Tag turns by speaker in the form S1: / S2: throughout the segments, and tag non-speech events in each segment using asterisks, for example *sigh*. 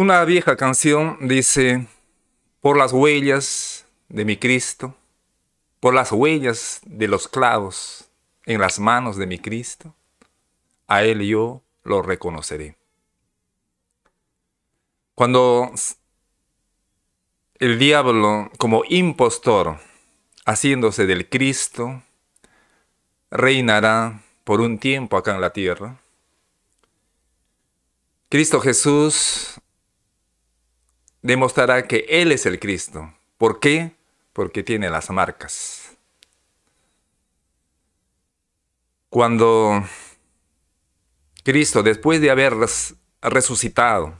S1: Una vieja canción dice, por las huellas de mi Cristo, por las huellas de los clavos en las manos de mi Cristo, a Él yo lo reconoceré. Cuando el diablo, como impostor, haciéndose del Cristo, reinará por un tiempo acá en la tierra, Cristo Jesús demostrará que Él es el Cristo. ¿Por qué? Porque tiene las marcas. Cuando Cristo, después de haber resucitado,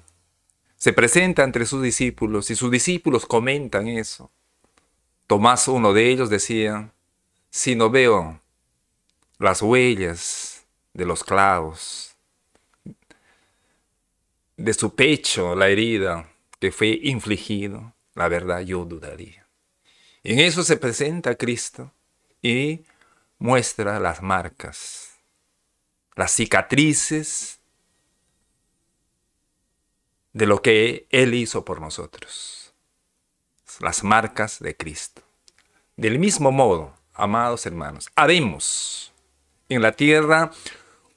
S1: se presenta entre sus discípulos y sus discípulos comentan eso. Tomás, uno de ellos, decía, si no veo las huellas de los clavos, de su pecho, la herida que fue infligido, la verdad yo dudaría. En eso se presenta Cristo y muestra las marcas, las cicatrices de lo que Él hizo por nosotros. Las marcas de Cristo. Del mismo modo, amados hermanos, habemos en la tierra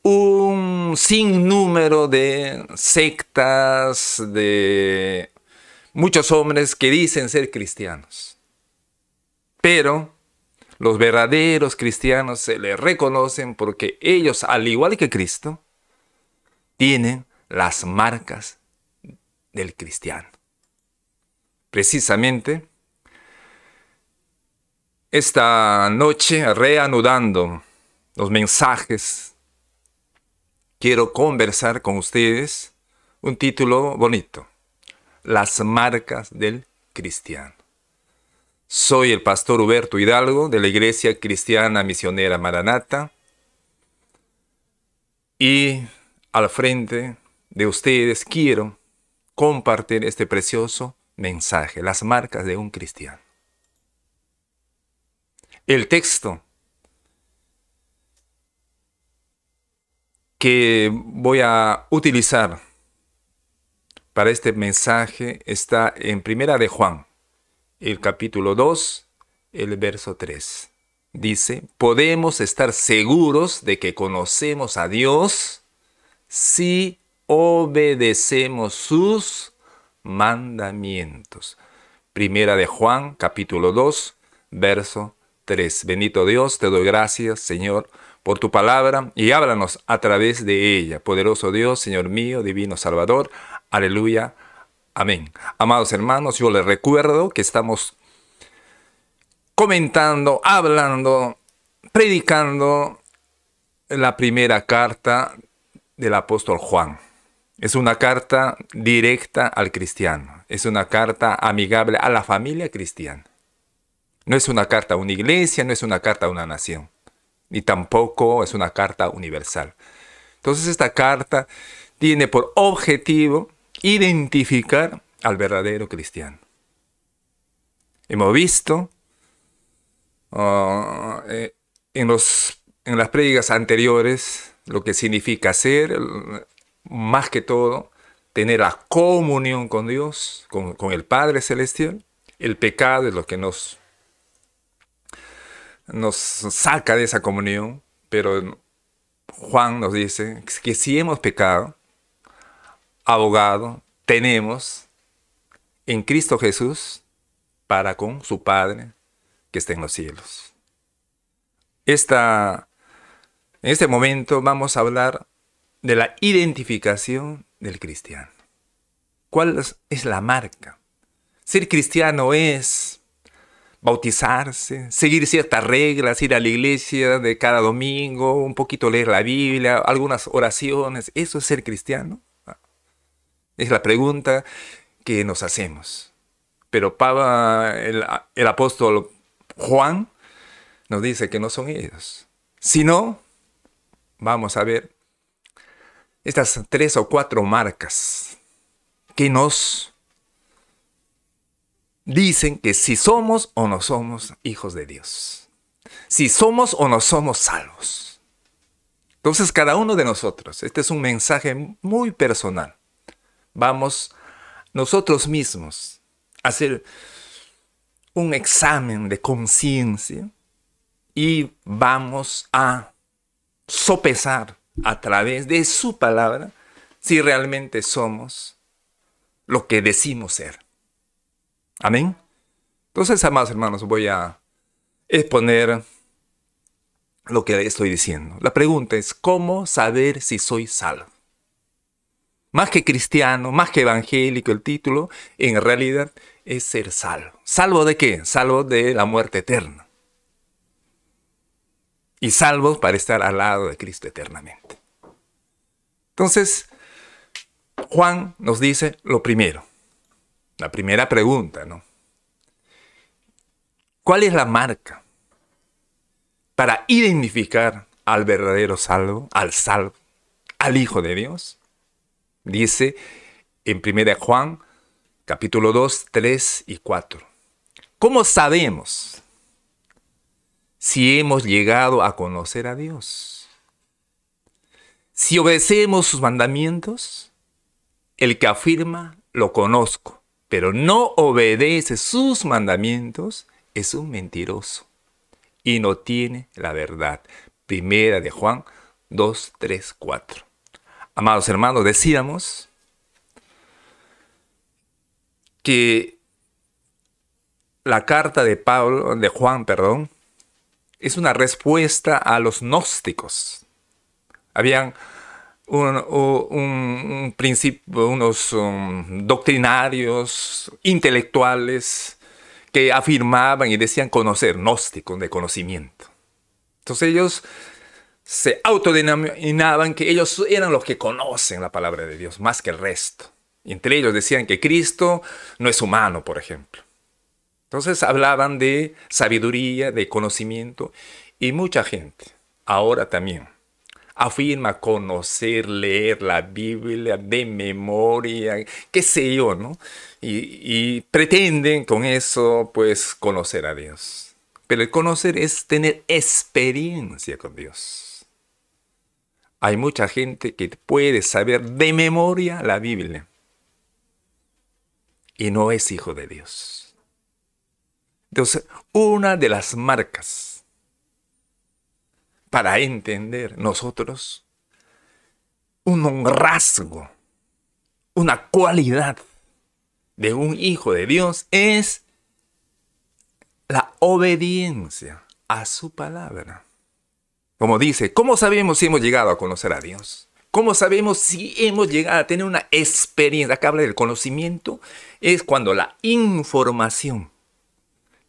S1: un sinnúmero de sectas, de muchos hombres que dicen ser cristianos. Pero los verdaderos cristianos se les reconocen porque ellos, al igual que Cristo, tienen las marcas del cristiano. Precisamente, esta noche, reanudando los mensajes, quiero conversar con ustedes un título bonito, Las marcas del cristiano. Soy el pastor Huberto Hidalgo de la Iglesia Cristiana Misionera Maranata y al frente de ustedes quiero compartir este precioso mensaje, las marcas de un cristiano. El texto que voy a utilizar para este mensaje está en Primera de Juan, el capítulo 2, el verso 3. Dice, podemos estar seguros de que conocemos a Dios si obedecemos sus mandamientos. Primera de Juan, capítulo 2, verso 3. Bendito Dios, te doy gracias, Señor, por tu palabra y háblanos a través de ella. Poderoso Dios, Señor mío, divino Salvador. Aleluya. Amén. Amados hermanos, yo les recuerdo que estamos comentando, hablando, predicando la primera carta del apóstol Juan. Es una carta directa al cristiano. Es una carta amigable a la familia cristiana. No es una carta a una iglesia, no es una carta a una nación. Ni tampoco es una carta universal. Entonces esta carta tiene por objetivo identificar al verdadero cristiano. Hemos visto uh, eh, en, los, en las prédicas anteriores lo que significa ser más que todo, tener la comunión con Dios, con, el Padre Celestial. El pecado es lo que nos, nos saca de esa comunión, pero Juan nos dice que si hemos pecado, abogado tenemos en Cristo Jesús para con su Padre que está en los cielos. Esta, en este momento vamos a hablar de la identificación del cristiano. ¿Cuál es la marca? Ser cristiano es bautizarse, seguir ciertas reglas, ir a la iglesia de cada domingo, un poquito leer la Biblia, algunas oraciones. ¿Eso es ser cristiano? Es la pregunta que nos hacemos. Pero Pablo, el, el apóstol Juan nos dice que no son ellos. Si no, vamos a ver estas tres o cuatro marcas que nos dicen que si somos o no somos hijos de Dios, si somos o no somos salvos. Entonces cada uno de nosotros, este es un mensaje muy personal, vamos nosotros mismos hacer un examen de conciencia y vamos a sopesar a través de su palabra si realmente somos lo que decimos ser. Amén. Entonces, amados hermanos, voy a exponer lo que estoy diciendo. La pregunta es, ¿cómo saber si soy salvo? Más que cristiano, más que evangélico el título, en realidad es ser salvo. ¿Salvo de qué? Salvo de la muerte eterna. Y salvo para estar al lado de Cristo eternamente. Entonces, Juan nos dice lo primero. La primera pregunta, ¿no? ¿Cuál es la marca para identificar al verdadero salvo, al salvo, al Hijo de Dios? Dice en 1 Juan capítulo 2, 3 y 4. ¿Cómo sabemos si hemos llegado a conocer a Dios? Si obedecemos sus mandamientos, el que afirma, lo conozco, pero no obedece sus mandamientos, es un mentiroso y no tiene la verdad. Primera de Juan 2, 3, 4. Amados hermanos, decíamos que la carta de Pablo, de Juan, perdón, es una respuesta a los gnósticos. Habían un, principio, unos um, doctrinarios intelectuales que afirmaban y decían conocer, gnósticos de conocimiento. Entonces ellos se autodenominaban que ellos eran los que conocen la palabra de Dios más que el resto. Y entre ellos decían que Cristo no es humano, por ejemplo. Entonces hablaban de sabiduría, de conocimiento, y mucha gente, ahora también, afirma conocer, leer la Biblia de memoria, qué sé yo, ¿no? Y, pretenden con eso, pues, conocer a Dios. Pero el conocer es tener experiencia con Dios. Hay mucha gente que puede saber de memoria la Biblia y no es hijo de Dios. Entonces, una de las marcas para entender nosotros un rasgo, una cualidad de un hijo de Dios es la obediencia a su palabra. Como dice, ¿cómo sabemos si hemos llegado a conocer a Dios? ¿Cómo sabemos si hemos llegado a tener una experiencia? Acá habla del conocimiento. Es cuando la información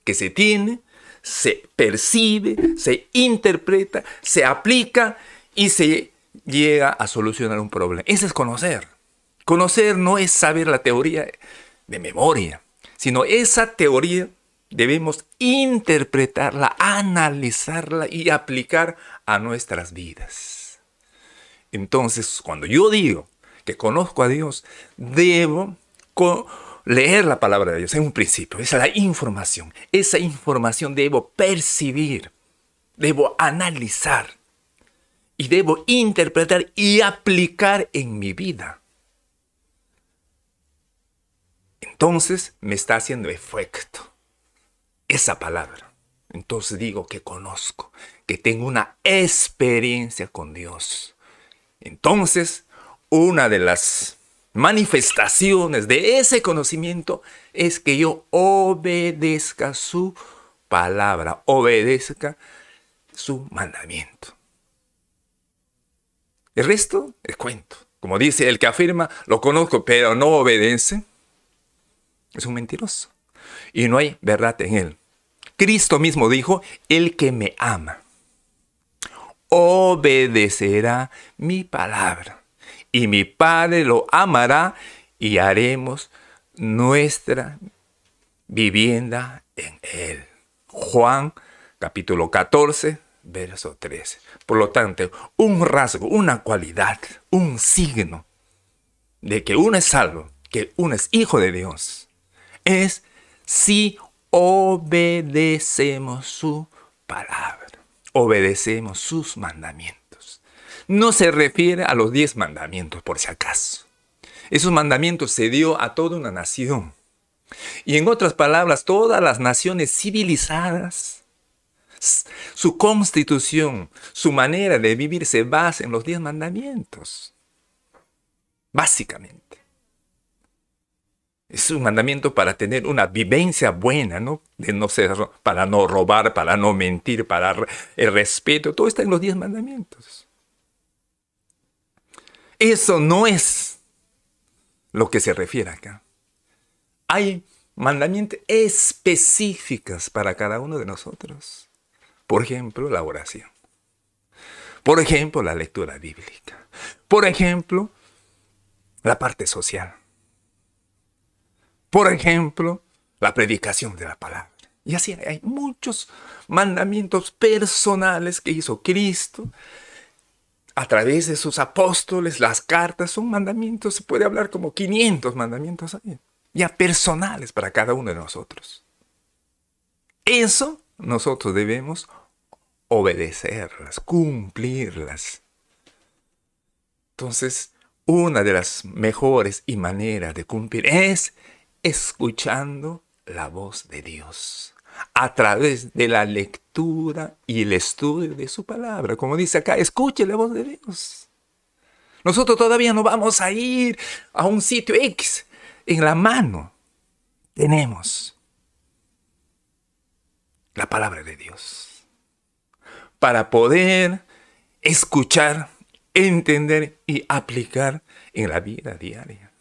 S1: que se tiene se percibe, se interpreta, se aplica y se llega a solucionar un problema. Ese es conocer. Conocer no es saber la teoría de memoria, sino esa teoría debemos interpretarla, analizarla y aplicar a nuestras vidas. Entonces, cuando yo digo que conozco a Dios, debo leer la palabra de Dios. Es un principio, esa es la información. Esa información debo percibir, debo analizar y debo interpretar y aplicar en mi vida. entonces me está haciendo efecto esa palabra. Entonces digo que conozco, que tengo una experiencia con Dios. Entonces, una de las manifestaciones de ese conocimiento es que yo obedezca su palabra, obedezca su mandamiento. El resto es cuento. Como dice el que afirma, lo conozco, pero no obedece, es un mentiroso. Y no hay verdad en él. Cristo mismo dijo, el que me ama, obedecerá mi palabra. Y mi Padre lo amará y haremos nuestra vivienda en él. Juan capítulo 14, verso 13. Por lo tanto, un rasgo, una cualidad, un signo de que uno es salvo, que uno es hijo de Dios, es si obedecemos su palabra, obedecemos sus mandamientos. No se refiere a los diez mandamientos, por si acaso. Esos mandamientos se dio a toda una nación. Y en otras palabras, todas las naciones civilizadas, su constitución, su manera de vivir se basa en los diez mandamientos. Básicamente. Es un mandamiento para tener una vivencia buena, ¿no? De no ser, para no robar, para no mentir, para el respeto. Todo está en los diez mandamientos. Eso no es lo que se refiere acá. Hay mandamientos específicos para cada uno de nosotros. Por ejemplo, la oración. Por ejemplo, la lectura bíblica. Por ejemplo, la parte social. Por ejemplo, la predicación de la palabra. Y así hay muchos mandamientos personales que hizo Cristo a través de sus apóstoles, las cartas, son mandamientos, se puede hablar como 500 mandamientos ahí, ya personales para cada uno de nosotros. Eso nosotros debemos obedecerlas, cumplirlas. Entonces, una de las mejores y maneras de cumplir es escuchando la voz de Dios a través de la lectura y el estudio de su palabra. Como dice acá, escuche la voz de Dios. Nosotros todavía no vamos a ir a un sitio X. En la mano tenemos la palabra de Dios para poder escuchar, entender y aplicar en la vida diaria.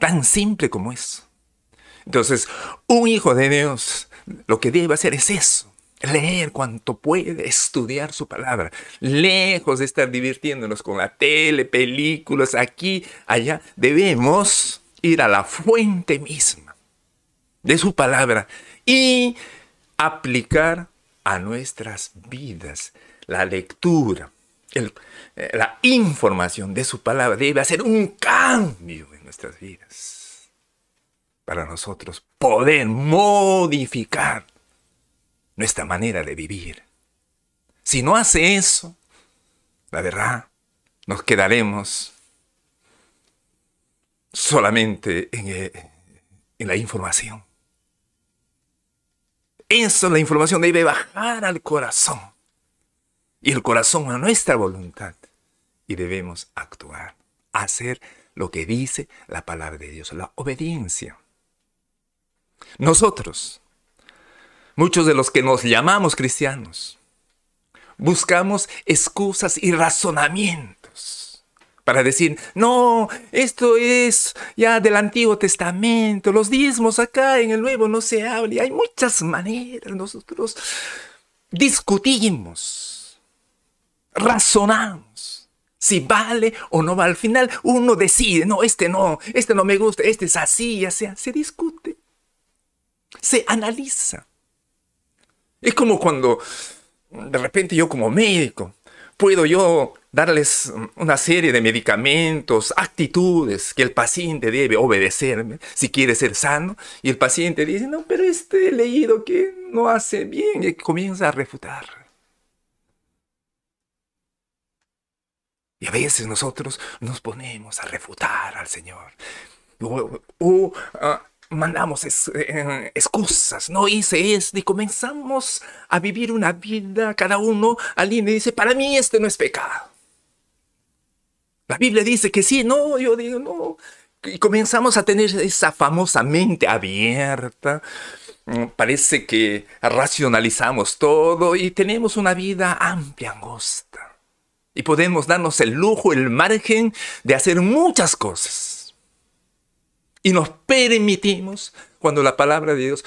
S1: Tan simple como eso. Entonces, un hijo de Dios lo que debe hacer es eso. Leer cuanto puede, estudiar su palabra, lejos de estar divirtiéndonos con la tele, películas, aquí, allá. Debemos ir a la fuente misma de su palabra y aplicar a nuestras vidas la lectura, eh, la información de su palabra debe hacer un cambio nuestras vidas para nosotros poder modificar nuestra manera de vivir. Si no hace eso, la verdad, nos quedaremos solamente en, eh, la información. Eso, la información debe bajar al corazón. Y el corazón a nuestra voluntad. Y debemos actuar, hacer lo que dice la palabra de Dios, la obediencia. Nosotros, muchos de los que nos llamamos cristianos, buscamos excusas y razonamientos para decir, no, esto es ya del Antiguo Testamento, los diezmos acá en el Nuevo no se habla, hay muchas maneras, nosotros discutimos, razonamos si vale o no vale. Al final uno decide, no, este no, este no me gusta, este es así, ya sea, se discute se analiza. Es como cuando de repente yo como médico puedo yo darles una serie de medicamentos, actitudes que el paciente debe obedecerme si quiere ser sano y el paciente dice, no, pero este leído que no hace bien y comienza a refutar. Y a veces nosotros nos ponemos a refutar al Señor. O, ah, mandamos eh, excusas, no hice esto y comenzamos a vivir una vida, cada uno al y dice, para mí este no es pecado. La Biblia dice que sí, no, yo digo no. Y comenzamos a tener esa famosa mente abierta. Mm, parece que racionalizamos todo y tenemos una vida amplia, angosta. Y podemos darnos el lujo, el margen de hacer muchas cosas y nos permitimos cuando la palabra de Dios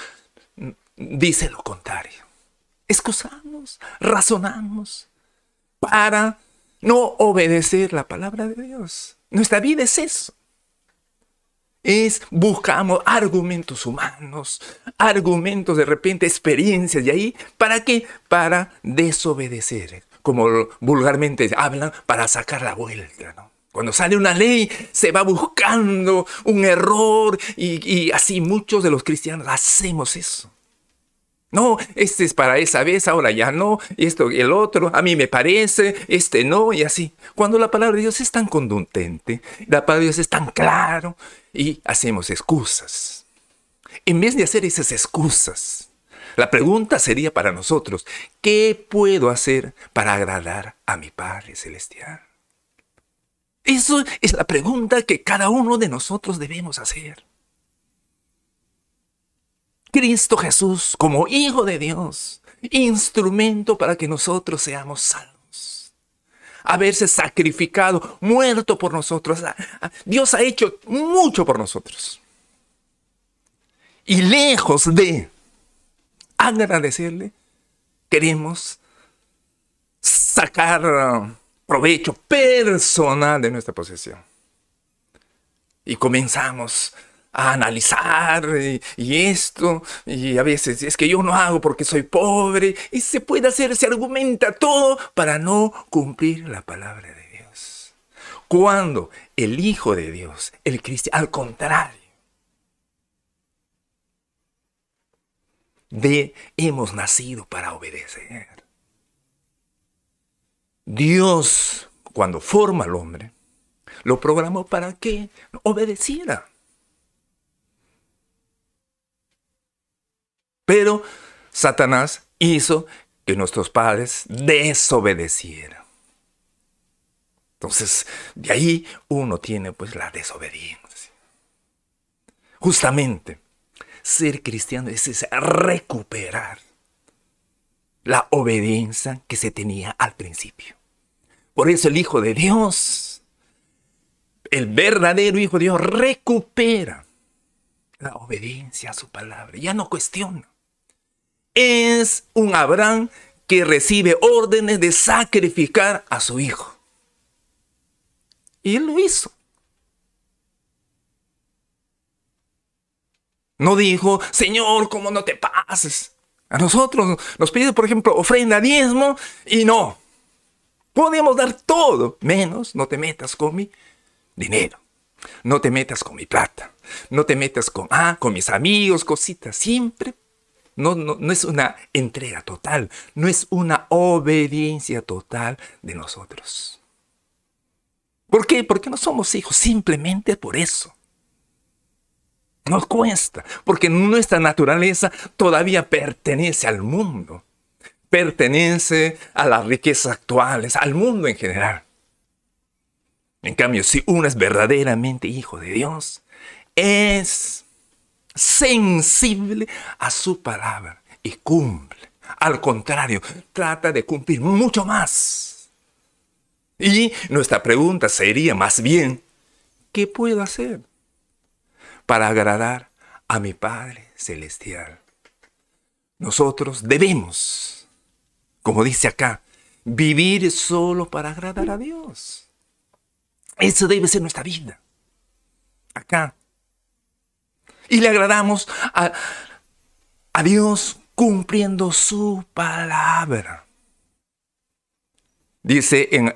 S1: dice lo contrario. Excusamos, razonamos para no obedecer la palabra de Dios. Nuestra vida es eso. Es buscamos argumentos humanos, argumentos de repente, experiencias de ahí, ¿para qué? Para desobedecer, como vulgarmente hablan, para sacar la vuelta, ¿no? Cuando sale una ley, se va buscando un error y, así muchos de los cristianos hacemos eso. No, este es para esa vez, ahora ya no, esto y el otro, a mí me parece, este no, y así. Cuando la palabra de Dios es tan contundente, la palabra de Dios es tan claro, y hacemos excusas. En vez de hacer esas excusas, la pregunta sería para nosotros, ¿qué puedo hacer para agradar a mi Padre Celestial? Eso es la pregunta que cada uno de nosotros debemos hacer. Cristo Jesús como Hijo de Dios, instrumento para que nosotros seamos salvos. Haberse sacrificado, muerto por nosotros. Dios ha hecho mucho por nosotros. Y lejos de agradecerle, queremos sacar uh, provecho personal de nuestra posesión. Y comenzamos a analizar y, esto, y a veces es que yo no hago porque soy pobre, y se puede hacer, se argumenta todo para no cumplir la palabra de Dios. Cuando el Hijo de Dios, el cristiano, al contrario, de hemos nacido para obedecer. Dios, cuando forma al hombre, lo programó para que obedeciera. Pero Satanás hizo que nuestros padres desobedecieran. Entonces, de ahí uno tiene pues la desobediencia. Justamente, ser cristiano es recuperar la obediencia que se tenía al principio. Por eso el Hijo de Dios, el verdadero Hijo de Dios, recupera la obediencia a su palabra. Ya no cuestiona es un Abraham que recibe órdenes de sacrificar a su hijo. Y él lo hizo. No dijo, Señor, ¿cómo no te pases? A nosotros nos pide, por ejemplo, ofrenda diezmo y no. Podemos dar todo, menos no te metas con mi dinero. No te metas con mi plata. No te metas con, ah, con mis amigos, cositas. Siempre no, no, es una entrega total, no es una obediencia total de nosotros. ¿Por qué? Porque no somos hijos, simplemente por eso. Nos cuesta, porque nuestra naturaleza todavía pertenece al mundo, pertenece a las riquezas actuales, al mundo en general. En cambio, si uno es verdaderamente hijo de Dios, es sensible a su palabra y cumple. Al contrario, trata de cumplir mucho más. Y nuestra pregunta sería más bien, ¿qué puedo hacer para agradar a mi Padre Celestial? Nosotros debemos, como dice acá, vivir solo para agradar a Dios. Eso debe ser nuestra vida. Acá y le agradamos a, Dios cumpliendo su palabra. Dice en,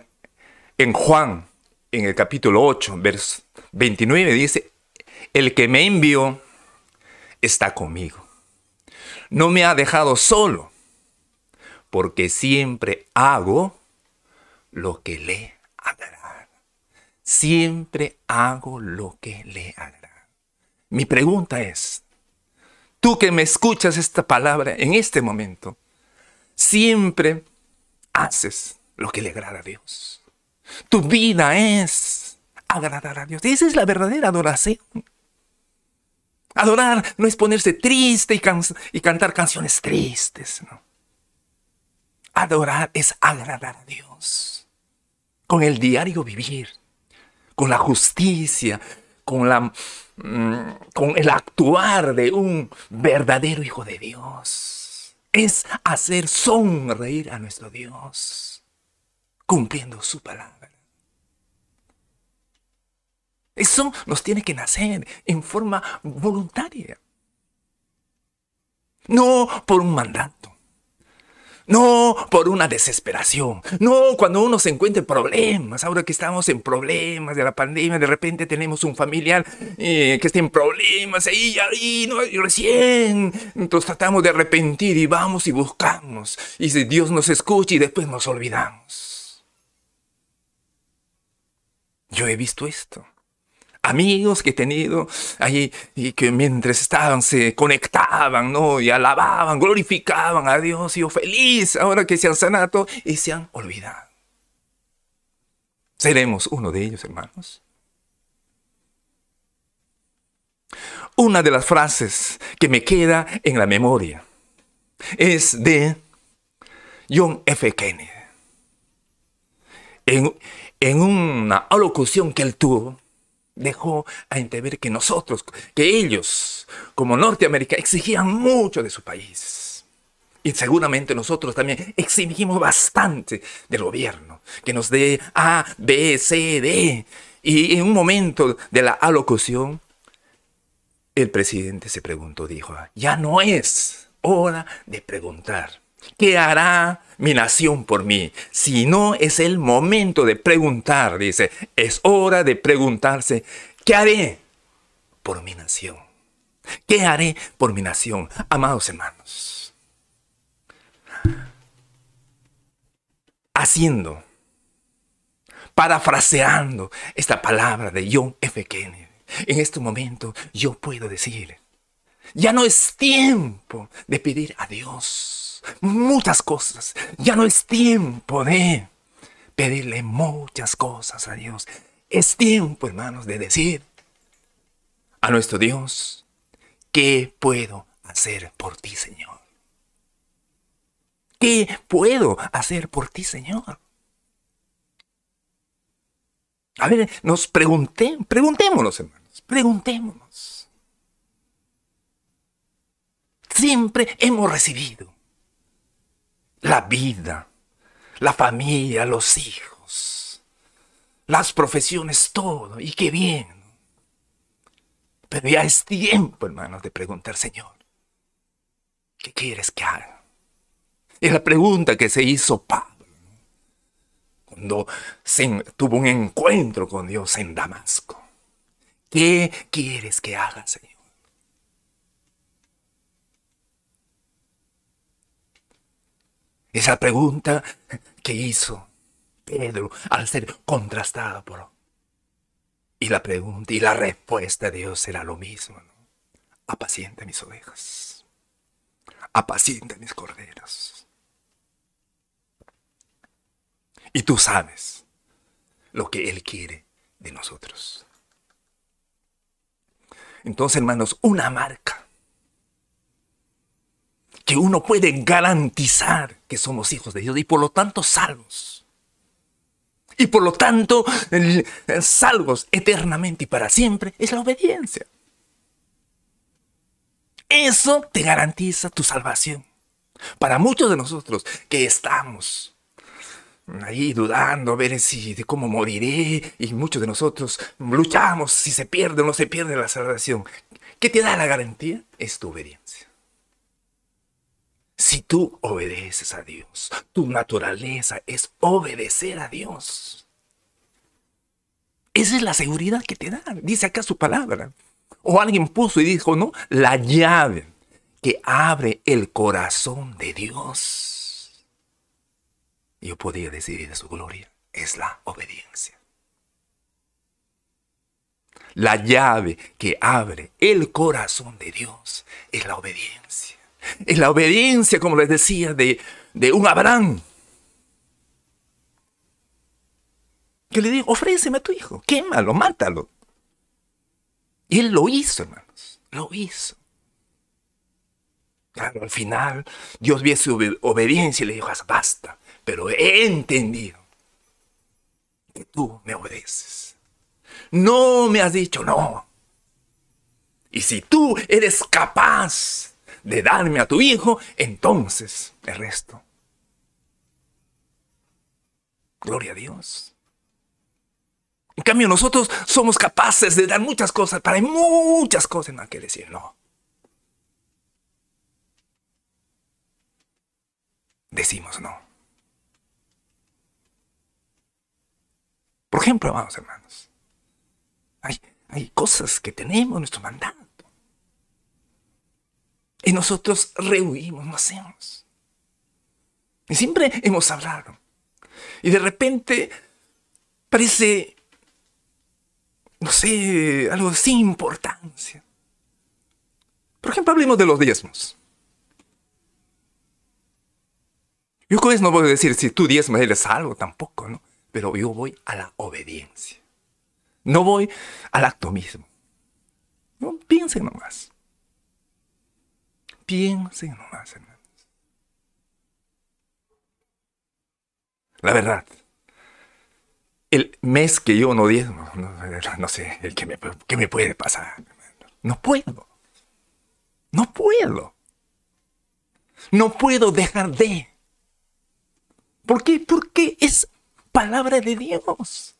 S1: en Juan, en el capítulo 8, verso 29, dice, el que me envió está conmigo. No me ha dejado solo, porque siempre hago lo que le agrada. Siempre hago lo que le agrada. Mi pregunta es, tú que me escuchas esta palabra en este momento, siempre haces lo que le agrada a Dios. Tu vida es agradar a Dios. Esa es la verdadera adoración. Adorar no es ponerse triste y, cantar canciones tristes. No. Adorar es agradar a Dios. Con el diario vivir, con la justicia, con Mm, con el actuar de un verdadero hijo de Dios. Es hacer sonreír a nuestro Dios, cumpliendo su palabra. Eso nos tiene que nacer en forma voluntaria. No por un mandato. No por una desesperación. No cuando uno se encuentra en problemas. Ahora que estamos en problemas de la pandemia, de repente tenemos un familiar eh, que está en problemas ahí, ahí, no, y recién. Entonces tratamos de arrepentir y vamos y buscamos. Y si Dios nos escucha y después nos olvidamos. Yo he visto esto amigos que he tenido ahí y que mientras estaban se conectaban, ¿no? Y alababan, glorificaban a Dios y yo feliz ahora que se han sanado y se han olvidado. ¿Seremos uno de ellos, hermanos? Una de las frases que me queda en la memoria es de John F. Kennedy. En, en una alocución que él tuvo, dejó a entrever que nosotros, que ellos, como Norteamérica, exigían mucho de su país. Y seguramente nosotros también exigimos bastante del gobierno, que nos dé A, B, C, D. Y en un momento de la alocución, el presidente se preguntó, dijo, ya no es hora de preguntar. ¿Qué hará mi nación por mí? Si no es el momento de preguntar, dice, es hora de preguntarse, ¿qué haré por mi nación? ¿Qué haré por mi nación? Amados hermanos, haciendo, parafraseando esta palabra de John F. Kennedy, en este momento yo puedo decir, ya no es tiempo de pedir a Dios muchas cosas. Ya no es tiempo de pedirle muchas cosas a Dios. Es tiempo, hermanos, de decir a nuestro Dios, ¿qué puedo hacer por ti, Señor? ¿Qué puedo hacer por ti, Señor? A ver, nos pregunté, preguntémonos, hermanos, preguntémonos. Siempre hemos recibido la vida, la familia, los hijos, las profesiones, todo. Y qué bien. Pero ya es tiempo, hermanos, de preguntar, Señor, ¿qué quieres que haga? Es la pregunta que se hizo Pablo cuando tuvo un encuentro con Dios en Damasco. ¿Qué quieres que haga, Señor? Esa pregunta que hizo Pedro al ser contrastada por... Y la pregunta y la respuesta de Dios será lo mismo. Apacienta mis ovejas. Apacienta mis corderos. Y tú sabes lo que Él quiere de nosotros. Entonces, hermanos, una marca que uno puede garantizar que somos hijos de Dios y por lo tanto salvos. Y por lo tanto salvos eternamente y para siempre es la obediencia. Eso te garantiza tu salvación. Para muchos de nosotros que estamos ahí dudando a ver si de cómo moriré y muchos de nosotros luchamos si se pierde o no se pierde la salvación. ¿Qué te da la garantía? Es tu obediencia. Si tú obedeces a Dios, tu naturaleza es obedecer a Dios. Esa es la seguridad que te da, dice acá su palabra. O alguien puso y dijo, no, la llave que abre el corazón de Dios. Yo podía decir de su gloria, es la obediencia. La llave que abre el corazón de Dios es la obediencia. Es la obediencia, como les decía, de, un Abraham. Que le dijo, ofréceme a tu hijo, quémalo, mátalo. Y él lo hizo, hermanos, lo hizo. Claro, al final Dios vio su obediencia y le dijo, basta, pero he entendido que tú me obedeces. No me has dicho no. Y si tú eres capaz de darme a tu hijo, entonces el resto. Gloria a Dios. En cambio, nosotros somos capaces de dar muchas cosas, para muchas cosas no hay que decir no. decimos no. Por ejemplo, vamos hermanos, hay, hay cosas que tenemos nuestro mandato. Y nosotros rehuimos, no hacemos. Y siempre hemos hablado. Y de repente parece, no sé, algo sin importancia. Por ejemplo, hablemos de los diezmos. Yo con eso no voy a decir si tú diezmas eres salvo, tampoco, ¿no? Pero yo voy a la obediencia. No voy al acto mismo. No, piensen nomás. Piensen nomás, hermanos. La verdad, el mes que yo no diezmo, no, sé, el que me, ¿qué me puede pasar? No puedo. No puedo. No puedo dejar de. ¿Por qué? Porque es palabra de Dios.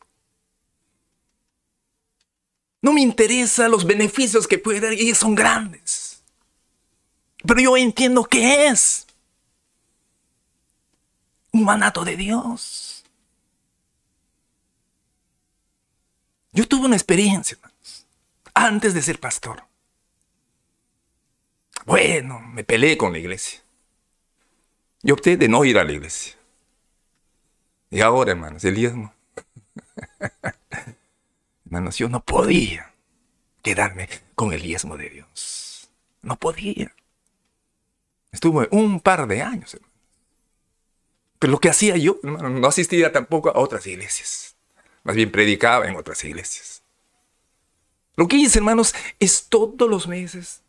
S1: No me interesa los beneficios que puede dar y son grandes. Pero yo entiendo que es un manato de Dios. Yo tuve una experiencia, hermanos, antes de ser pastor. Bueno, me peleé con la iglesia. Y opté de no ir a la iglesia. Y ahora, hermanos, el diezmo. *laughs* hermanos, yo no podía quedarme con el diezmo de Dios. No podía. Estuve un par de años, hermanos. Pero lo que hacía yo, hermano, no asistía tampoco a otras iglesias. Más bien predicaba en otras iglesias. Lo que hice, hermanos, es todos los meses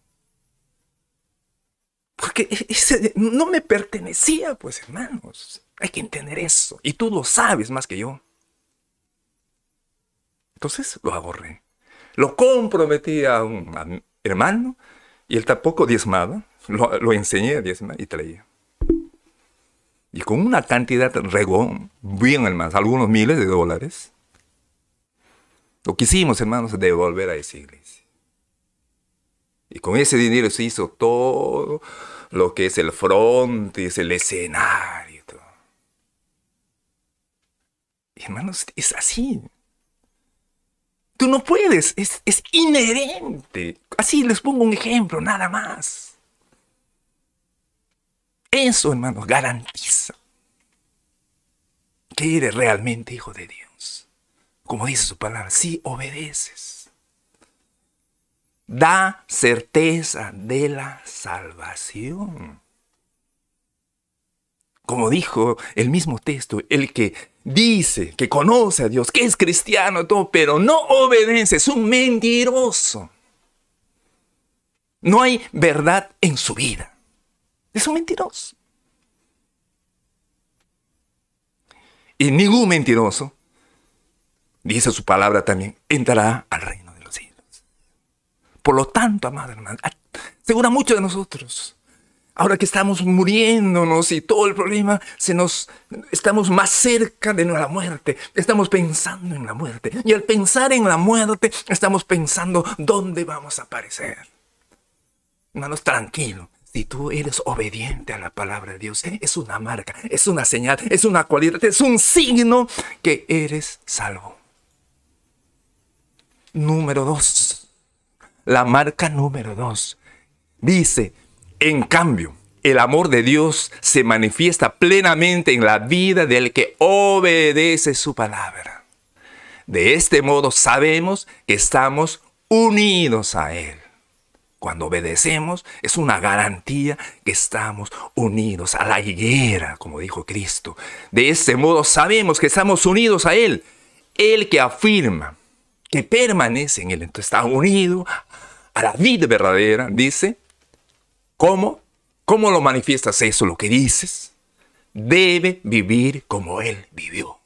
S1: porque e-, ese no me pertenecía, pues hermanos. Hay que entender eso. Y tú lo sabes más que yo. Entonces lo ahorré. Lo comprometí a un hermano y él tampoco diezmaba. Lo, enseñé a diezmar y traía. Y con una cantidad regó, bien hermanos, algunos miles de dólares. Lo que hicimos, hermanos, devolver a esa iglesia. Y con ese dinero se hizo todo lo que es el es el escenario. Todo. hermanos, es así. Tú no puedes, es, es inherente. Así les pongo un ejemplo, nada más. Eso, hermanos, garantiza que eres realmente hijo de Dios. Como dice su palabra, si obedeces da certeza de la salvación. Como dijo el mismo texto, el que dice que conoce a Dios, que es cristiano, todo, pero no obedece, es un mentiroso. No hay verdad en su vida. Es un mentiroso. Y ningún mentiroso, dice su palabra también, entrará al reino por lo tanto, amada hermana, segura mucho de nosotros. Ahora que estamos muriéndonos y todo el problema, se nos, estamos más cerca de la muerte. Estamos pensando en la muerte. Y al pensar en la muerte, estamos pensando dónde vamos a aparecer. Hermanos, tranquilo. Si tú eres obediente a la palabra de Dios, es una marca, es una señal, es una cualidad, es un signo que eres salvo. Número dos la marca número dos. Dice, en cambio, el amor de Dios se manifiesta plenamente en la vida del que obedece su palabra. De este modo sabemos que estamos unidos a Él. Cuando obedecemos es una garantía que estamos unidos a la higuera, como dijo Cristo. De este modo sabemos que estamos unidos a Él. El que afirma que permanece en Él, entonces está unido a la vida verdadera, dice, ¿cómo? ¿Cómo lo manifiestas eso, lo que dices? Debe vivir como Él vivió.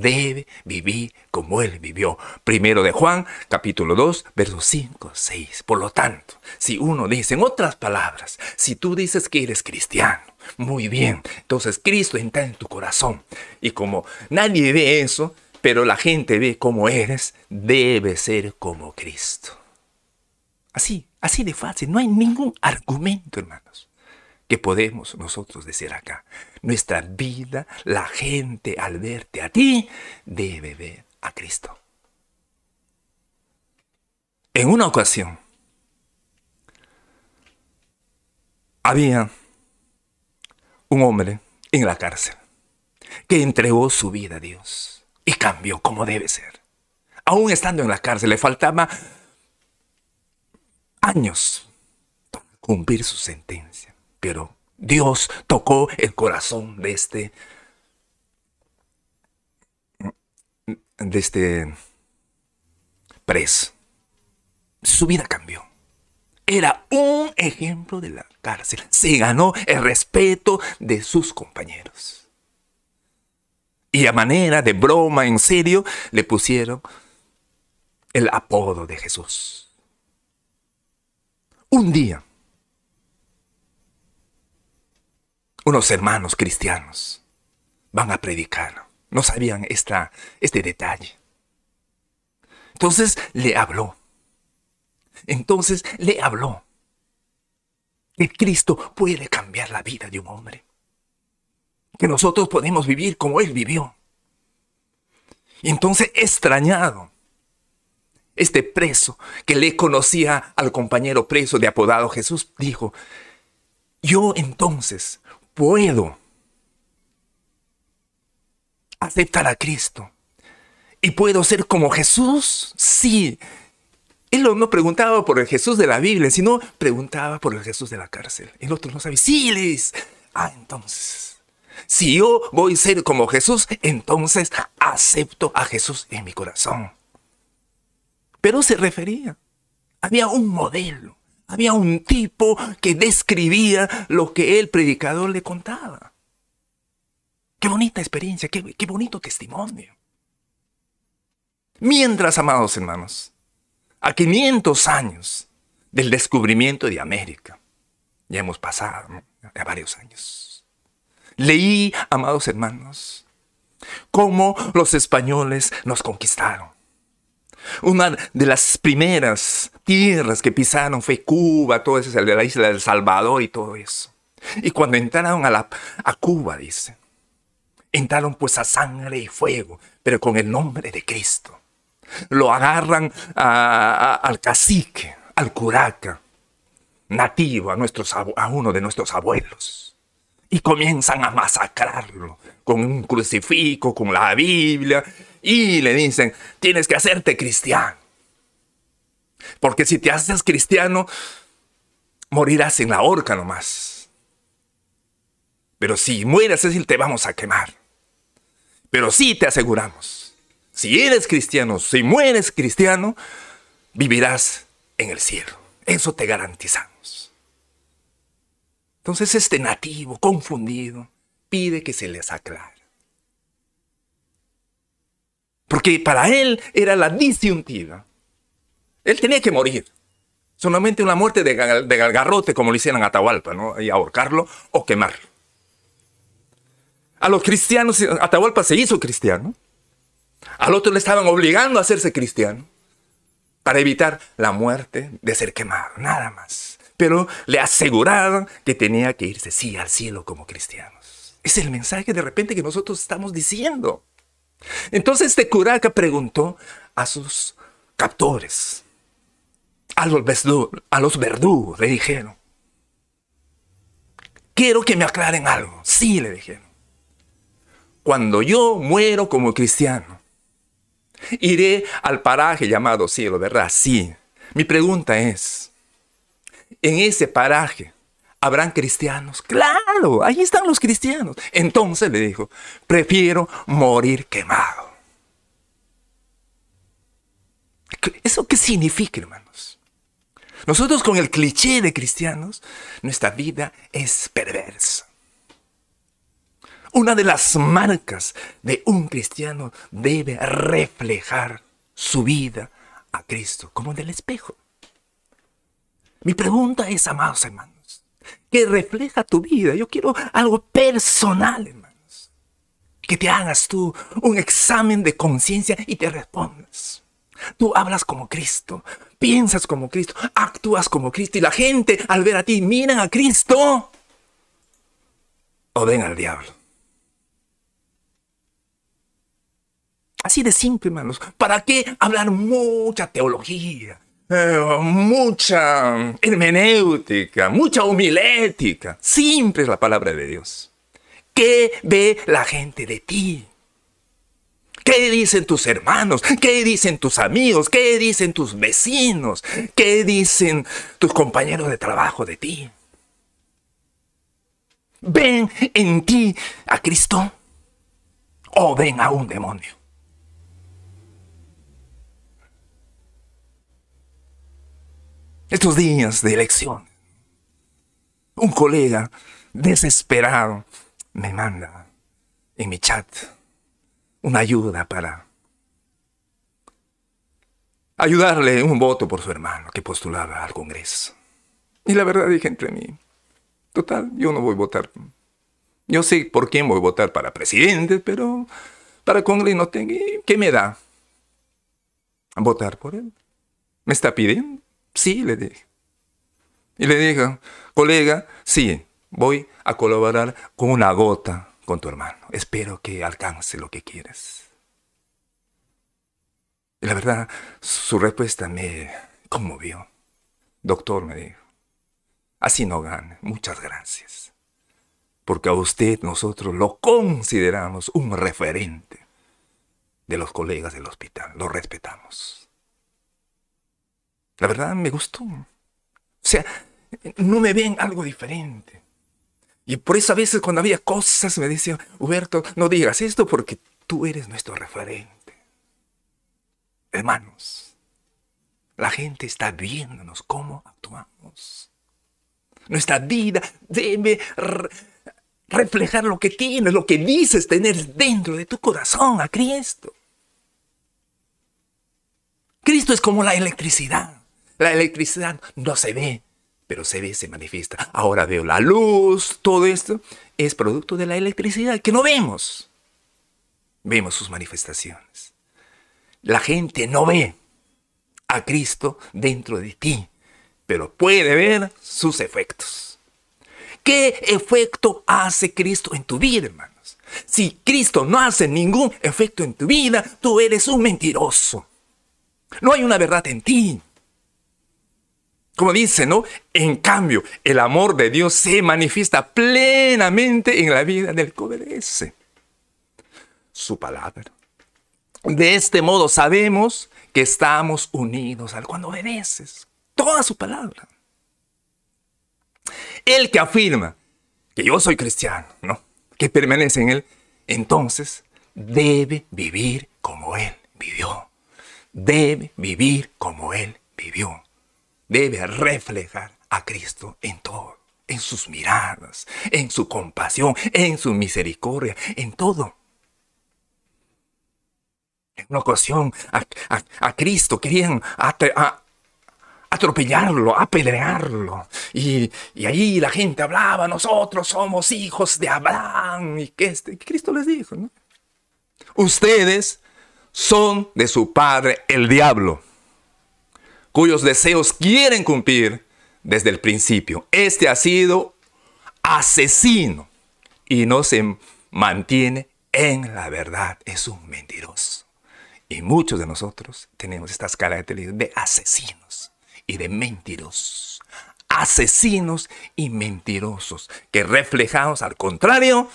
S1: Debe vivir como Él vivió. Primero de Juan, capítulo 2, versos 5, 6. Por lo tanto, si uno dice, en otras palabras, si tú dices que eres cristiano, muy bien, entonces Cristo entra en tu corazón. Y como nadie ve eso, pero la gente ve cómo eres, debe ser como Cristo. Así, así de fácil. No hay ningún argumento, hermanos. Que podemos nosotros decir acá. Nuestra vida, la gente al verte a ti, debe ver a Cristo. En una ocasión, había un hombre en la cárcel que entregó su vida a Dios y cambió como debe ser. Aún estando en la cárcel, le faltaba años para cumplir su sentencia. Pero Dios tocó el corazón de este, de este preso. Su vida cambió. Era un ejemplo de la cárcel. Se ganó el respeto de sus compañeros. Y a manera de broma, en serio, le pusieron el apodo de Jesús. Un día, unos hermanos cristianos van a predicar. No sabían esta, este detalle. Entonces le habló. Entonces le habló. Que Cristo puede cambiar la vida de un hombre. Que nosotros podemos vivir como Él vivió. Y entonces extrañado, este preso que le conocía al compañero preso de apodado Jesús, dijo, yo entonces puedo aceptar a Cristo y puedo ser como Jesús, sí. Él no preguntaba por el Jesús de la Biblia, sino preguntaba por el Jesús de la cárcel. El otro no sabía. Sí, les. Ah, entonces. Si yo voy a ser como Jesús, entonces acepto a Jesús en mi corazón. Pero se refería. Había un modelo. Había un tipo que describía lo que el predicador le contaba. Qué bonita experiencia, qué, bonito testimonio. Mientras, amados hermanos, a 500 años del descubrimiento de América, ya hemos pasado ya varios años, leí, amados hermanos, cómo los españoles nos conquistaron una de las primeras tierras que pisaron fue Cuba, todo eso, la isla del Salvador y todo eso. Y cuando entraron a, la, a Cuba, dice, entraron pues a sangre y fuego, pero con el nombre de Cristo. Lo agarran al cacique, al curaca, nativo, a, nuestros, a uno de nuestros abuelos. Y comienzan a masacrarlo con un crucifijo, con la Biblia, y le dicen, tienes que hacerte cristiano. Porque si te haces cristiano, morirás en la horca nomás. Pero si mueres, es te vamos a quemar. Pero sí te aseguramos, si eres cristiano, si mueres cristiano, vivirás en el cielo. Eso te garantizamos. Entonces este nativo confundido pide que se les aclare. Porque para él era la disyuntiva. Él tenía que morir. Solamente una muerte de, galgarrote, como lo hicieron a Atahualpa, ¿no? Y ahorcarlo o quemarlo. A los cristianos, Atahualpa se hizo cristiano. Al otro le estaban obligando a hacerse cristiano para evitar la muerte de ser quemado, nada más. Pero le aseguraron que tenía que irse, sí, al cielo como cristianos. Es el mensaje de repente que nosotros estamos diciendo. Entonces este curaca preguntó a sus captores, a los, a los verdugos, le dijeron, quiero que me aclaren algo. Sí, le dijeron. Cuando yo muero como cristiano, iré al paraje llamado cielo, ¿verdad? Sí. Mi pregunta es, en ese paraje, ¿Habrán cristianos? Claro, ahí están los cristianos. Entonces le dijo, prefiero morir quemado. ¿Eso qué significa, hermanos? Nosotros con el cliché de cristianos, nuestra vida es perversa. Una de las marcas de un cristiano debe reflejar su vida a Cristo, como del espejo. Mi pregunta es, amados hermanos, que refleja tu vida. Yo quiero algo personal, hermanos. Que te hagas tú un examen de conciencia y te respondas. Tú hablas como Cristo, piensas como Cristo, actúas como Cristo y la gente al ver a ti miran a Cristo. o den al diablo. Así de simple, hermanos. ¿Para qué hablar mucha teología? Eh, mucha hermenéutica, mucha homilética. Simple es la palabra de Dios. ¿Qué ve la gente de ti? ¿Qué dicen tus hermanos? ¿Qué dicen tus amigos? ¿Qué dicen tus vecinos? ¿Qué dicen tus compañeros de trabajo de ti? ¿Ven en ti a Cristo o ven a un demonio? Estos días de elección, un colega desesperado me manda en mi chat una ayuda para ayudarle un voto por su hermano que postulaba al Congreso. Y la verdad dije entre mí, total, yo no voy a votar. Yo sé por quién voy a votar para presidente, pero para Congreso no tengo. ¿Qué me da? ¿Votar por él? ¿Me está pidiendo? Sí, le dije. Y le dije, colega, sí, voy a colaborar con una gota con tu hermano. Espero que alcance lo que quieres. Y la verdad, su respuesta me conmovió. Doctor, me dijo, así no gane. Muchas gracias. Porque a usted nosotros lo consideramos un referente de los colegas del hospital. Lo respetamos. La verdad me gustó. O sea, no me ven algo diferente. Y por eso a veces cuando había cosas me decían, Huberto, no digas esto porque tú eres nuestro referente. Hermanos, la gente está viéndonos cómo actuamos. Nuestra vida debe reflejar lo que tienes, lo que dices tener dentro de tu corazón a Cristo. Cristo es como la electricidad. La electricidad no se ve, pero se ve, se manifiesta. Ahora veo la luz, todo esto es producto de la electricidad que no vemos. Vemos sus manifestaciones. La gente no ve a Cristo dentro de ti, pero puede ver sus efectos. ¿Qué efecto hace Cristo en tu vida, hermanos? Si Cristo no hace ningún efecto en tu vida, tú eres un mentiroso. No hay una verdad en ti. Como dice, ¿no? En cambio, el amor de Dios se manifiesta plenamente en la vida del que obedece su palabra. De este modo sabemos que estamos unidos al cuando obedeces toda su palabra. El que afirma que yo soy cristiano, ¿no? Que permanece en él, entonces debe vivir como él vivió. Debe vivir como él vivió debe reflejar a Cristo en todo, en sus miradas, en su compasión, en su misericordia, en todo. En una ocasión a, Cristo querían atropellarlo, apedrearlo. Y, y, ahí la gente hablaba, nosotros somos hijos de Abraham. Y que este, Cristo les dijo. Ustedes son de su padre el diablo cuyos deseos quieren cumplir desde el principio. Este ha sido asesino y no se mantiene en la verdad. Es un mentiroso. Y muchos de nosotros tenemos estas características de asesinos y de mentirosos. Asesinos y mentirosos que reflejamos al contrario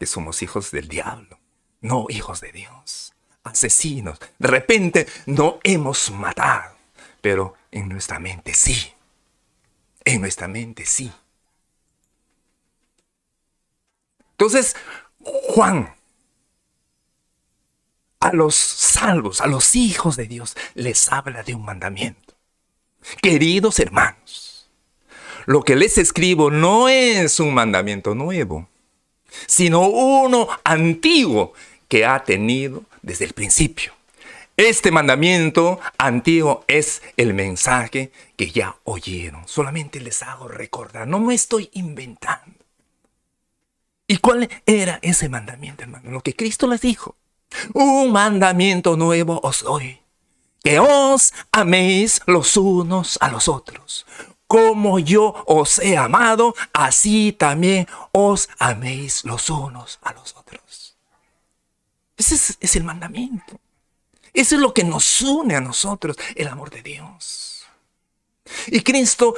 S1: que somos hijos del diablo, no hijos de Dios asesinos. De repente no hemos matado, pero en nuestra mente sí. En nuestra mente sí. Entonces, Juan, a los salvos, a los hijos de Dios, les habla de un mandamiento. Queridos hermanos, lo que les escribo no es un mandamiento nuevo, sino uno antiguo que ha tenido desde el principio. Este mandamiento antiguo es el mensaje que ya oyeron. Solamente les hago recordar, no me estoy inventando. ¿Y cuál era ese mandamiento, hermano? Lo que Cristo les dijo. Un mandamiento nuevo os doy. Que os améis los unos a los otros. como yo os he amado, así también os améis los unos a los otros. Ese es, el mandamiento. Eso es lo que nos une a nosotros, el amor de Dios. Y Cristo,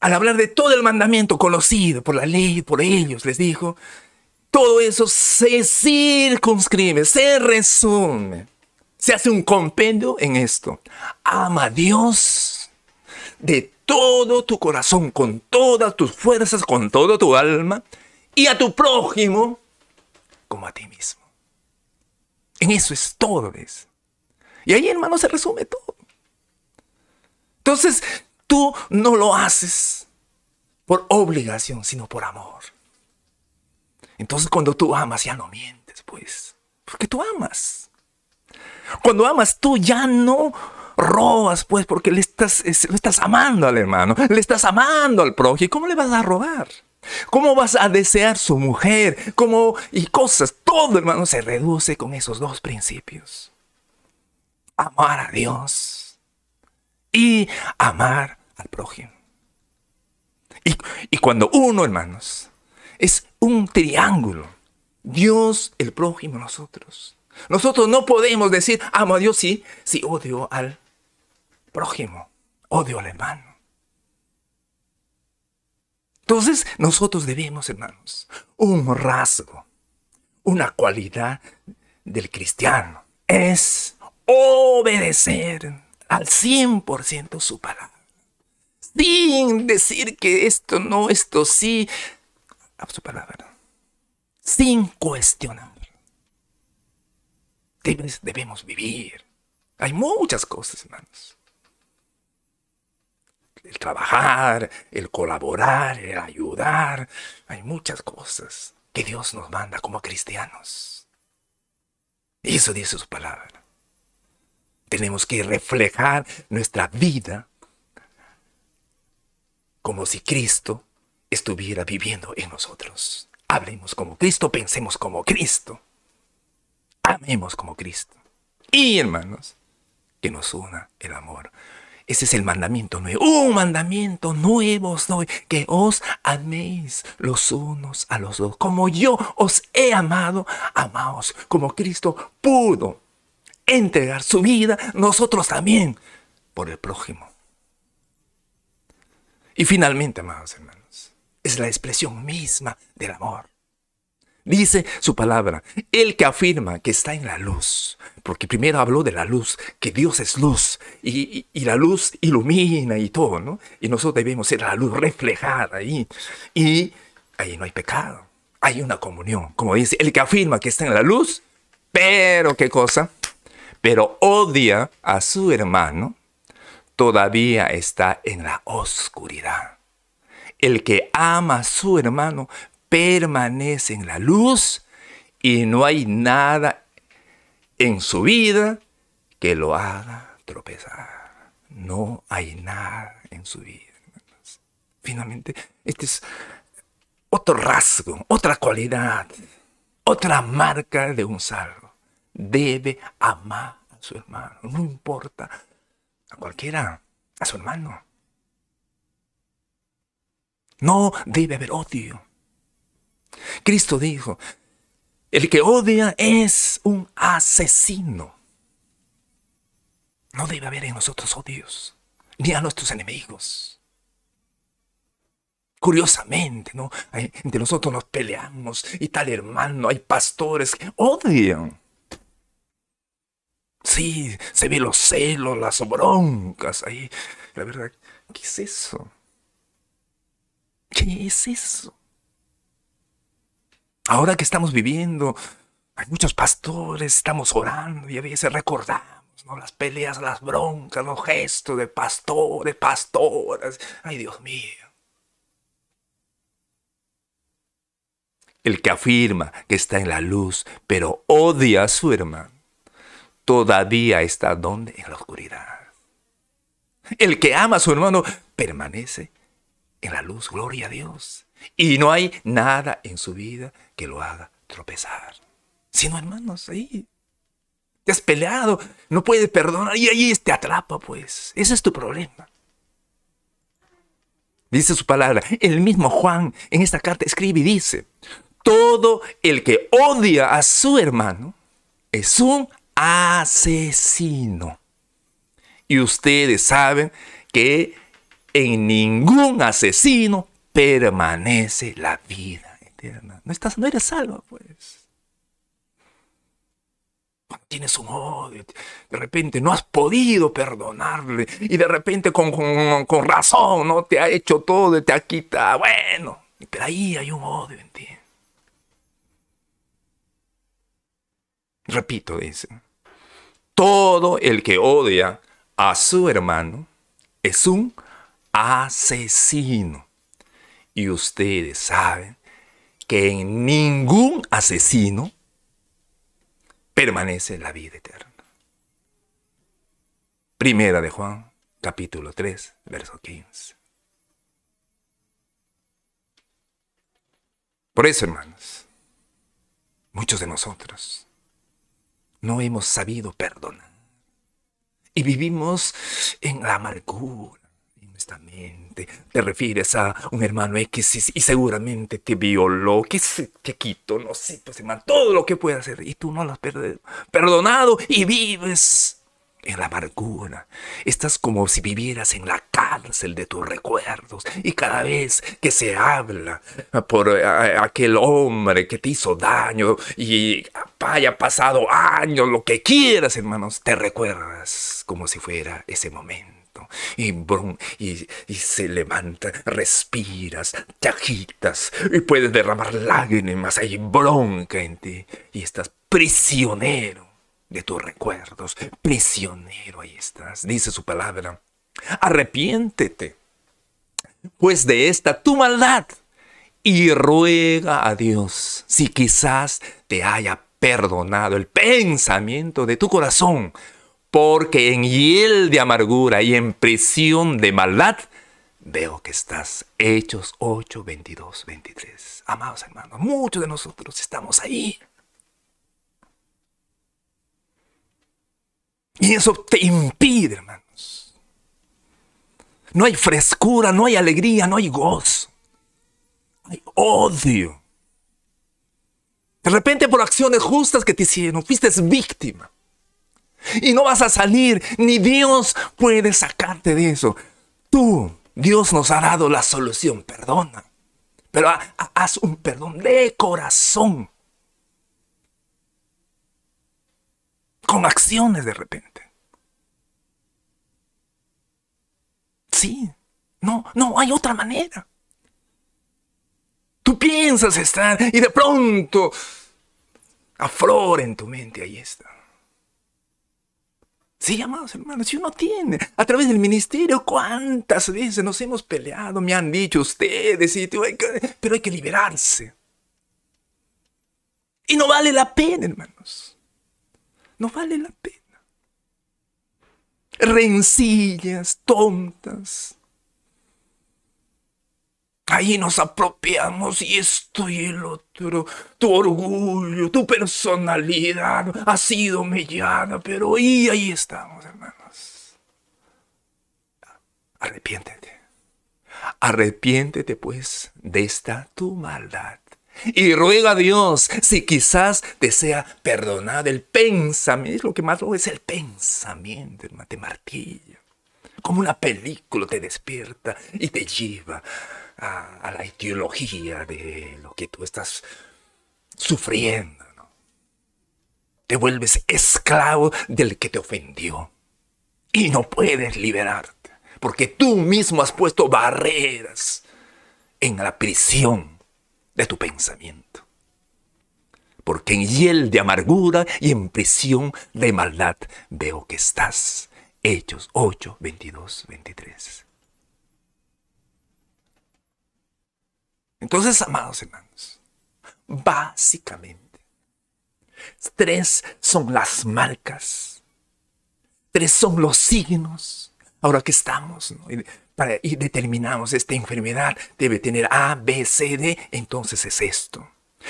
S1: al hablar de todo el mandamiento conocido por la ley, por ellos, les dijo, todo eso se circunscribe, se resume, se hace un compendio en esto. Ama a Dios de todo tu corazón, con todas tus fuerzas, con toda tu alma, y a tu prójimo como a ti mismo. En eso es todo, ¿ves? Y ahí, hermano, se resume todo. Entonces, tú no lo haces por obligación, sino por amor. Entonces, cuando tú amas, ya no mientes, pues. Porque tú amas. Cuando amas, tú ya no robas, pues, porque le estás, le estás amando al hermano, le estás amando al prójimo. ¿Cómo le vas a robar? ¿Cómo vas a desear su mujer? ¿Cómo? Y cosas. Todo, hermano, se reduce con esos dos principios amar a Dios y amar al prójimo. Y, cuando uno, hermanos, es un triángulo, Dios, el prójimo, nosotros. Nosotros no podemos decir, amo a Dios, sí, si odio al prójimo, odio al hermano. Entonces, nosotros debemos, hermanos, un rasgo, una cualidad del cristiano es obedecer al 100% su palabra. Sin decir que esto no, esto sí, a su palabra. Sin cuestionar. debemos vivir. Hay muchas cosas, hermanos. El trabajar, el colaborar, el ayudar. Hay muchas cosas que Dios nos manda como cristianos. Eso dice su palabra. Tenemos que reflejar nuestra vida como si Cristo estuviera viviendo en nosotros. Hablemos como Cristo, pensemos como Cristo. Amemos como Cristo. Y hermanos, que nos una el amor. Ese es el mandamiento nuevo. Un mandamiento nuevo os doy, que os améis los unos a los dos. Como yo os he amado, amaos. Como Cristo pudo entregar su vida, nosotros también, por el prójimo. Y finalmente, amados hermanos, es la expresión misma del amor. Dice su palabra, el que afirma que está en la luz, porque primero habló de la luz, que Dios es luz, y, la luz ilumina y todo, ¿no? Y nosotros debemos ser la luz reflejada ahí, y ahí no hay pecado, hay una comunión. Como dice, el que afirma que está en la luz, pero ¿qué cosa? pero odia a su hermano, todavía está en la oscuridad. El que ama a su hermano permanece en la luz y no hay nada en su vida que lo haga tropezar. No hay nada en su vida. Finalmente, este es otro rasgo, otra cualidad, otra marca de un salvo debe amar a su hermano. No importa a cualquiera, a su hermano. No debe haber odio. Cristo dijo, el que odia es un asesino. No debe haber en nosotros odios, ni a nuestros enemigos. Curiosamente, ¿no? Entre nosotros nos peleamos y tal hermano, hay pastores que odian. Sí, se ve los celos, las broncas ahí. La verdad, ¿qué es eso? ¿Qué es eso? Ahora que estamos viviendo, hay muchos pastores, estamos orando y a veces recordamos las peleas, las broncas, los gestos de pastores, pastoras. Ay, Dios mío. El que afirma que está en la luz, pero odia a su hermano todavía está donde? En la oscuridad. El que ama a su hermano permanece en la luz, gloria a Dios. Y no hay nada en su vida que lo haga tropezar. Sino, hermanos, ahí te has peleado, no puedes perdonar y ahí te atrapa, pues. Ese es tu problema. Dice su palabra. El mismo Juan en esta carta escribe y dice, todo el que odia a su hermano es un asesino. Y ustedes saben que en ningún asesino permanece la vida eterna. No, estás, no eres salvo, pues. Cuando tienes un odio, de repente no has podido perdonarle y de repente con, con razón no te ha hecho todo, te ha quitado. Bueno, pero ahí hay un odio en ti. Repito, dice, todo el que odia a su hermano es un asesino. Y ustedes saben que en ningún asesino permanece la vida eterna. Primera de Juan, capítulo 3, verso 15. Por eso, hermanos, muchos de nosotros no hemos sabido perdonar. Y vivimos en la amargura, mente. Te refieres a un hermano X y, seguramente te violó, que se te quitó, no sé, pues hermano, todo lo que puede hacer. Y tú no lo has perdonado y vives en la amargura. Estás como si vivieras en la cárcel de tus recuerdos. Y cada vez que se habla por eh, aquel hombre que te hizo daño y haya pasado años, lo que quieras, hermanos, te recuerdas como si fuera ese momento. Y, y, se levanta, respiras, te agitas y puedes derramar lágrimas, hay bronca en ti y estás prisionero de tus recuerdos, prisionero ahí estás, dice su palabra. Arrepiéntete, pues de esta tu maldad y ruega a Dios si quizás te haya perdonado el pensamiento de tu corazón porque en hiel de amargura y en prisión de maldad veo que estás. Hechos 8, 22, 23. Amados hermanos, muchos de nosotros estamos ahí. Y eso te impide, hermanos. No hay frescura, no hay alegría, no hay gozo. Hay odio. De repente por acciones justas que te hicieron, fuiste víctima. Y no vas a salir, ni Dios puede sacarte de eso. Tú, Dios nos ha dado la solución, perdona. Pero haz un perdón de corazón. Con acciones de repente. Sí, no, no hay otra manera. Tú piensas estar y de pronto aflora en tu mente, ahí está. Sí, amados hermanos, si uno tiene, a través del ministerio, cuántas veces nos hemos peleado, me han dicho ustedes, y, pero hay que liberarse. Y no vale la pena, hermanos. No vale la pena. Rencillas, tontas, Ahí nos apropiamos y esto y el otro. Tu orgullo, tu personalidad ha sido mellada, pero ahí, ahí estamos, hermanos. Arrepiéntete. Arrepiéntete, pues, de esta tu maldad. Y ruega a Dios si quizás te sea perdonado el pensamiento. Es lo que más lo es el pensamiento, hermano, te martilla. Como una película te despierta y te lleva a, la ideología de lo que tú estás sufriendo. Te vuelves esclavo del que te ofendió y no puedes liberarte porque tú mismo has puesto barreras en la prisión de tu pensamiento. Porque en hiel de amargura y en prisión de maldad veo que estás. Hechos 8, 22, 23. Entonces, amados hermanos, básicamente, tres son las marcas, tres son los signos. Ahora que estamos, Para, y determinamos esta enfermedad, debe tener A, B, C, D, entonces es esto.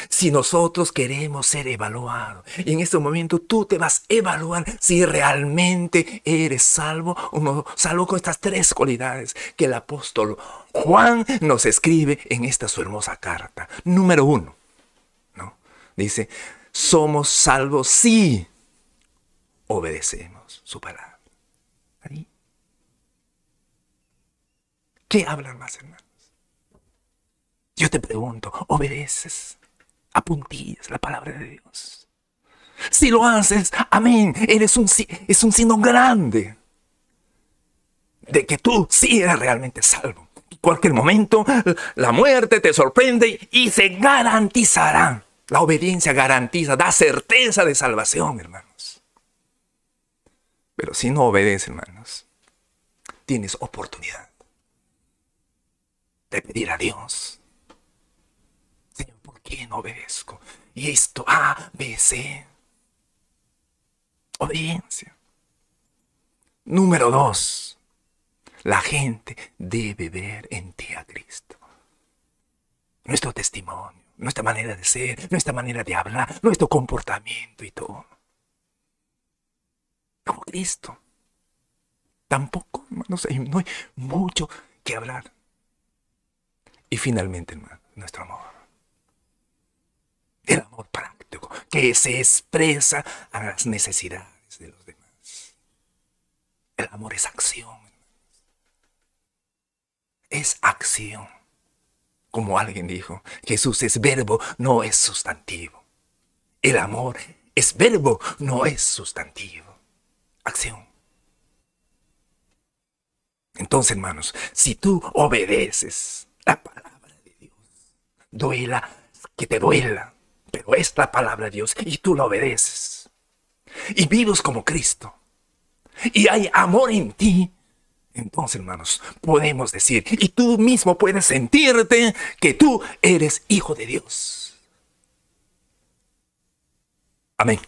S1: Si nosotros queremos ser evaluados, y en este momento tú te vas a evaluar si realmente eres salvo o no salvo con estas tres cualidades que el apóstol Juan nos escribe en esta su hermosa carta. Número uno, ¿no? Dice, somos salvos si obedecemos su palabra. ¿Qué hablan más, hermanos? Yo te pregunto, ¿obedeces? A puntillas la palabra de Dios. Si lo haces, amén, eres un, es un signo grande de que tú sí eres realmente salvo. En cualquier momento la muerte te sorprende y se garantizará. La obediencia garantiza, da certeza de salvación, hermanos. Pero si no obedeces, hermanos, tienes oportunidad de pedir a Dios qué no obedezco? Y esto, A, B, C. Obediencia. Número dos, la gente debe ver en ti a Cristo. Nuestro testimonio, nuestra manera de ser, nuestra manera de hablar, nuestro comportamiento y todo. Como Cristo. Tampoco, no sé, no hay mucho que hablar. Y finalmente, hermano, nuestro amor el amor práctico, que se expresa a las necesidades de los demás. El amor es acción. Es acción. Como alguien dijo, Jesús es verbo, no es sustantivo. El amor es verbo, no es sustantivo. Acción. Entonces, hermanos, si tú obedeces la palabra de Dios, duela que te duela, pero es la palabra de Dios y tú la obedeces. Y vives como Cristo. Y hay amor en ti. Entonces, hermanos, podemos decir, y tú mismo puedes sentirte que tú eres hijo de Dios. Amén.